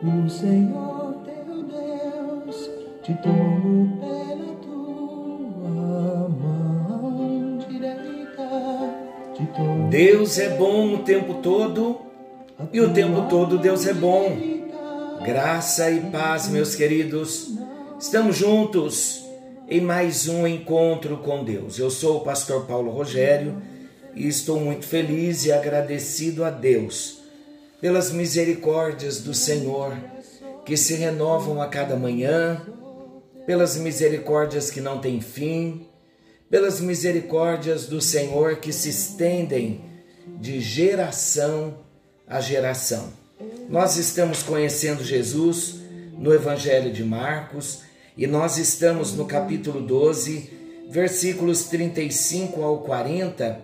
O Senhor teu Deus te tomou pela tua mão direita. Deus é bom o tempo todo e o tempo todo Deus é bom. Graça e paz, meus queridos. Estamos juntos em mais um encontro com Deus. Eu sou o pastor Paulo Rogério e estou muito feliz e agradecido a Deus pelas misericórdias do Senhor que se renovam a cada manhã, pelas misericórdias que não têm fim, pelas misericórdias do Senhor que se estendem de geração a geração. Nós estamos conhecendo Jesus no Evangelho de Marcos e nós estamos no capítulo 12, versículos 35 ao 40,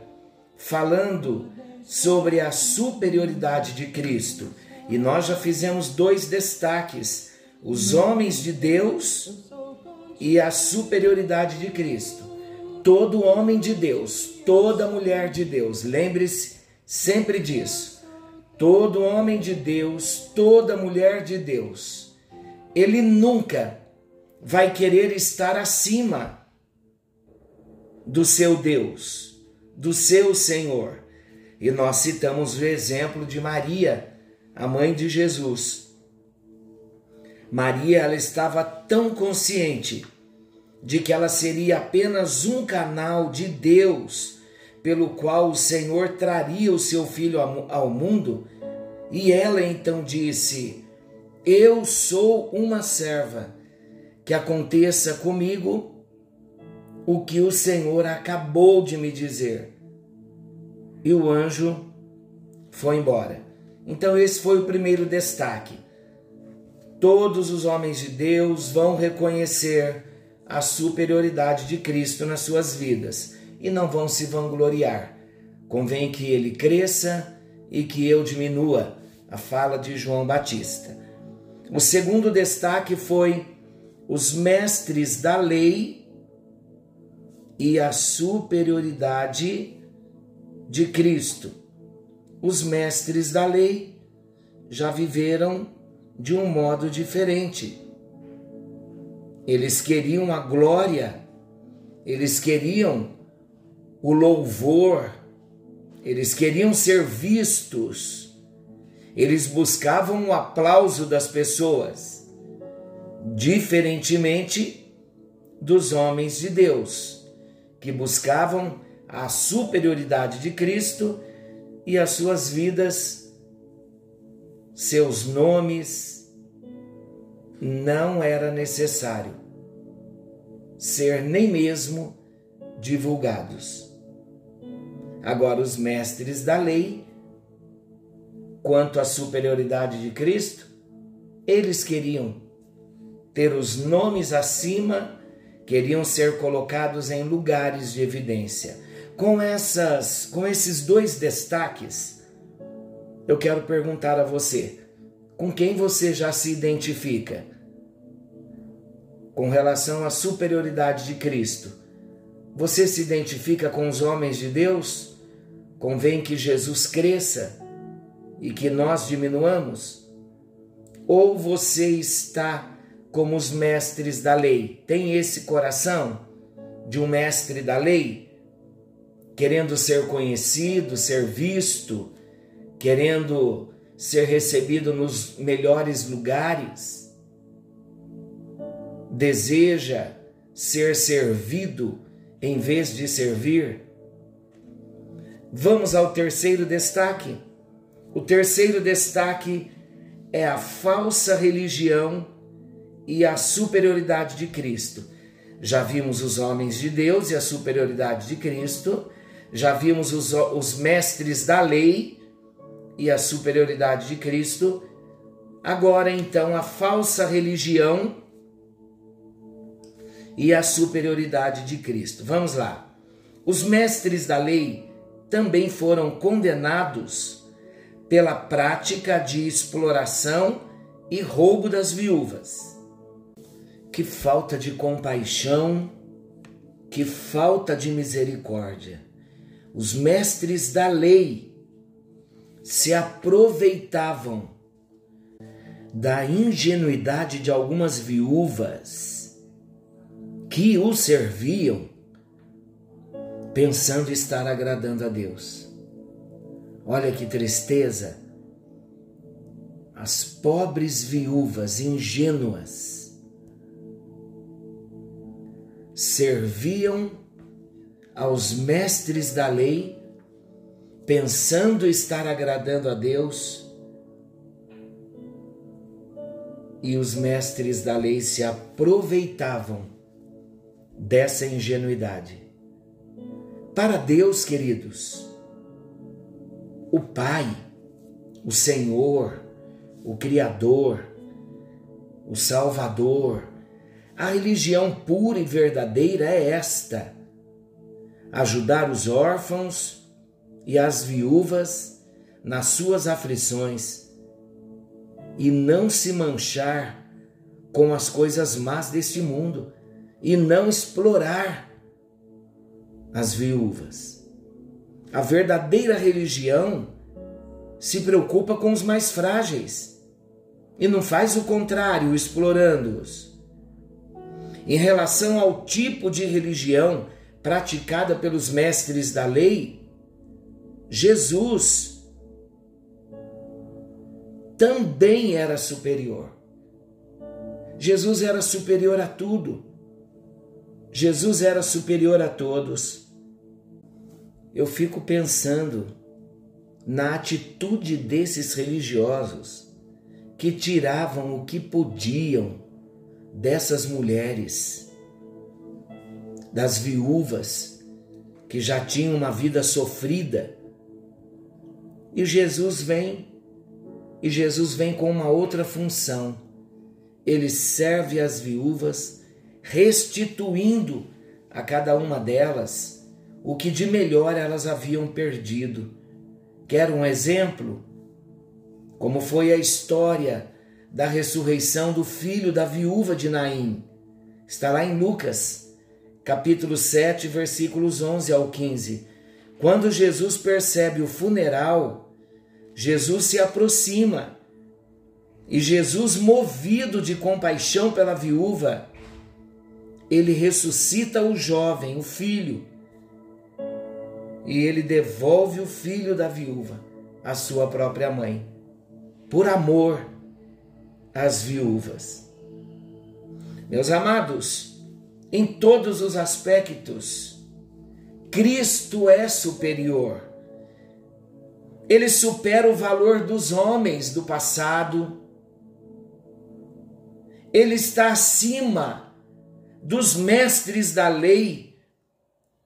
falando sobre a superioridade de Cristo. E nós já fizemos dois destaques: os homens de Deus e a superioridade de Cristo. Todo homem de Deus, toda mulher de Deus, lembre-se sempre disso. Todo homem de Deus, toda mulher de Deus, ele nunca vai querer estar acima do seu Deus, do seu Senhor. E nós citamos o exemplo de Maria, a mãe de Jesus. Maria, ela estava tão consciente de que ela seria apenas um canal de Deus pelo qual o Senhor traria o seu filho ao mundo, e ela então disse: Eu sou uma serva, que aconteça comigo o que o Senhor acabou de me dizer. E o anjo foi embora. Então, esse foi o primeiro destaque. Todos os homens de Deus vão reconhecer a superioridade de Cristo nas suas vidas e não vão se vangloriar. Convém que ele cresça e que eu diminua. A fala de João Batista. O segundo destaque foi os mestres da lei e a superioridade de Cristo. Os mestres da lei já viveram de um modo diferente. Eles queriam a glória, eles queriam o louvor, eles queriam ser vistos, eles buscavam o aplauso das pessoas, diferentemente dos homens de Deus, que buscavam a superioridade de Cristo e as suas vidas, seus nomes, não era necessário ser nem mesmo divulgados. Agora, os mestres da lei, quanto à superioridade de Cristo, eles queriam ter os nomes acima, queriam ser colocados em lugares de evidência. Com essas, com esses dois destaques, eu quero perguntar a você: com quem você já se identifica? Com relação à superioridade de Cristo, você se identifica com os homens de Deus? Convém que Jesus cresça e que nós diminuamos? Ou você está como os mestres da lei? Tem esse coração de um mestre da lei? Querendo ser conhecido, ser visto, querendo ser recebido nos melhores lugares? Deseja ser servido em vez de servir? Vamos ao terceiro destaque. O terceiro destaque é a falsa religião e a superioridade de Cristo. Já vimos os homens de Deus e a superioridade de Cristo, já vimos os, os mestres da lei e a superioridade de Cristo. Agora, então, a falsa religião e a superioridade de Cristo. Vamos lá. Os mestres da lei também foram condenados pela prática de exploração e roubo das viúvas. Que falta de compaixão, que falta de misericórdia. Os mestres da lei se aproveitavam da ingenuidade de algumas viúvas que o serviam pensando estar agradando a Deus. Olha que tristeza! As pobres viúvas ingênuas serviam aos mestres da lei pensando estar agradando a Deus e os mestres da lei se aproveitavam dessa ingenuidade. Para Deus, queridos, o Pai, o Senhor, o Criador, o Salvador, a religião pura e verdadeira é esta: ajudar os órfãos e as viúvas nas suas aflições e não se manchar com as coisas más deste mundo e não explorar as viúvas. A verdadeira religião se preocupa com os mais frágeis e não faz o contrário, explorando-os. Em relação ao tipo de religião praticada pelos mestres da lei, Jesus também era superior. Jesus era superior a tudo. Jesus era superior a todos. Eu fico pensando na atitude desses religiosos que tiravam o que podiam dessas mulheres, das viúvas que já tinham uma vida sofrida. E Jesus vem e Jesus vem com uma outra função. Ele serve as viúvas, restituindo a cada uma delas o que de melhor elas haviam perdido. Quer um exemplo? Como foi a história da ressurreição do filho da viúva de Naim. Está lá em Lucas, capítulo 7, versículos 11 ao 15. Quando Jesus percebe o funeral, Jesus se aproxima e Jesus, movido de compaixão pela viúva, ele ressuscita o jovem, o filho, e ele devolve o filho da viúva à sua própria mãe, por amor às viúvas. Meus amados, em todos os aspectos, Cristo é superior ele supera o valor dos homens do passado. Ele está acima dos mestres da lei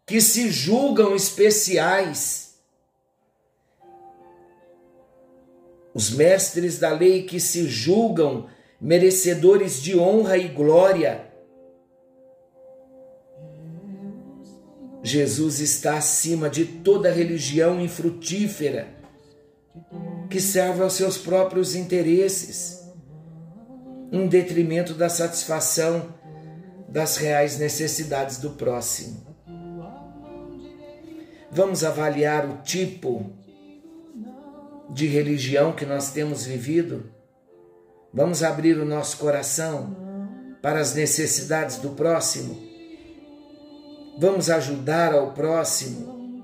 que se julgam especiais. Os mestres da lei que se julgam merecedores de honra e glória. Jesus está acima de toda religião infrutífera que serve aos seus próprios interesses, em detrimento da satisfação das reais necessidades do próximo. Vamos avaliar o tipo de religião que nós temos vivido? Vamos abrir o nosso coração para as necessidades do próximo? Vamos ajudar ao próximo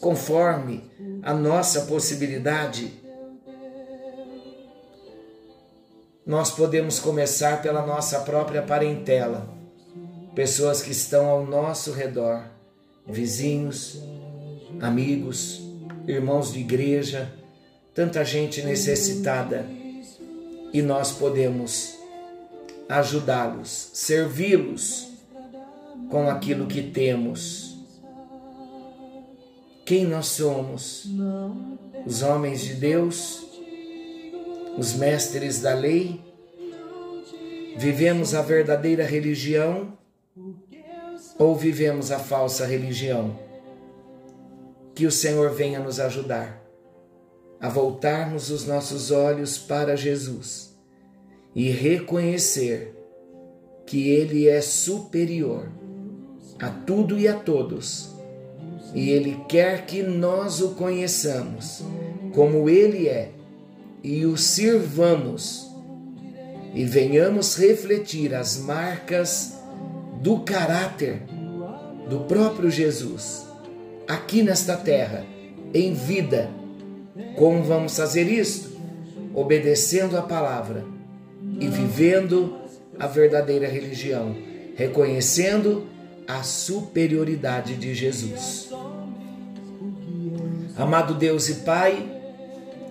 conforme a nossa possibilidade. Nós podemos começar pela nossa própria parentela, pessoas que estão ao nosso redor, vizinhos, amigos, irmãos de igreja, tanta gente necessitada, e nós podemos ajudá-los, servi-los com aquilo que temos quem nós somos? Os homens de Deus? Os mestres da lei? Vivemos a verdadeira religião ou vivemos a falsa religião? Que o Senhor venha nos ajudar a voltarmos os nossos olhos para Jesus e reconhecer que Ele é superior a tudo e a todos e Ele quer que nós o conheçamos como Ele é e o sirvamos e venhamos refletir as marcas do caráter do próprio Jesus aqui nesta terra, em vida. Como vamos fazer isto? Obedecendo a palavra e vivendo a verdadeira religião, reconhecendo a superioridade de Jesus. Amado Deus e Pai,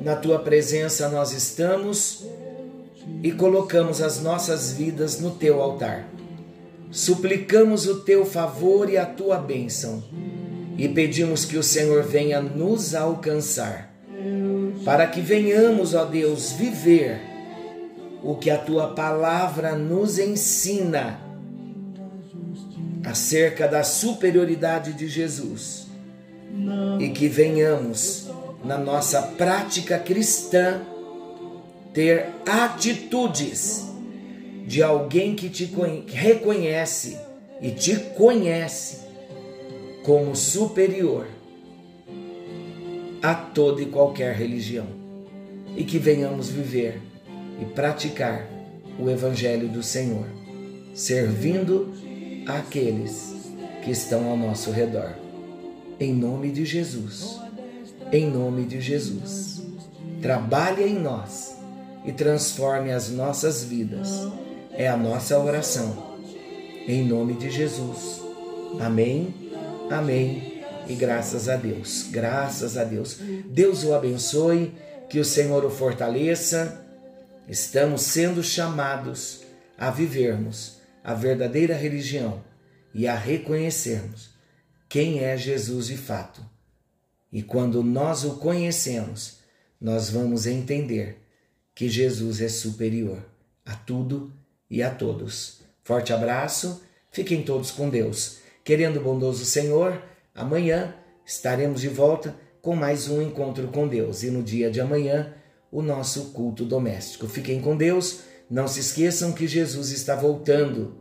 na tua presença nós estamos e colocamos as nossas vidas no teu altar. Suplicamos o teu favor e a tua bênção e pedimos que o Senhor venha nos alcançar, para que venhamos, ó Deus, viver o que a tua palavra nos ensina acerca da superioridade de Jesus. E que venhamos na nossa prática cristã ter atitudes de alguém que te reconhece e te conhece como superior a toda e qualquer religião. E que venhamos viver e praticar o Evangelho do Senhor, servindo aqueles que estão ao nosso redor. Em nome de Jesus, em nome de Jesus, trabalhe em nós e transforme as nossas vidas. É a nossa oração. Em nome de Jesus. Amém, amém e graças a Deus. Graças a Deus. Deus o abençoe, que o Senhor o fortaleça. Estamos sendo chamados a vivermos a verdadeira religião e a reconhecermos quem é Jesus de fato. E quando nós o conhecemos, nós vamos entender que Jesus é superior a tudo e a todos. Forte abraço, fiquem todos com Deus. Querendo o bondoso Senhor, amanhã estaremos de volta com mais um encontro com Deus e no dia de amanhã o nosso culto doméstico. Fiquem com Deus, não se esqueçam que Jesus está voltando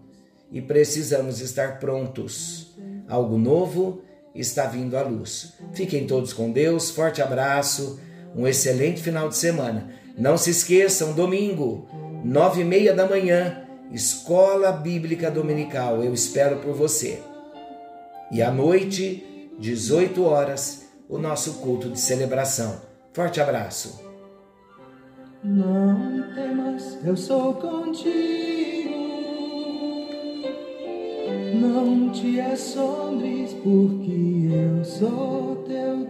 e precisamos estar prontos. Algo novo está vindo à luz. Fiquem todos com Deus, forte abraço, um excelente final de semana. Não se esqueçam, domingo, nove e meia da manhã, Escola Bíblica Dominical. Eu espero por você. E à noite, 18 horas, o nosso culto de celebração. Forte abraço. Não temas, eu sou contigo. Não te assombres, porque eu sou teu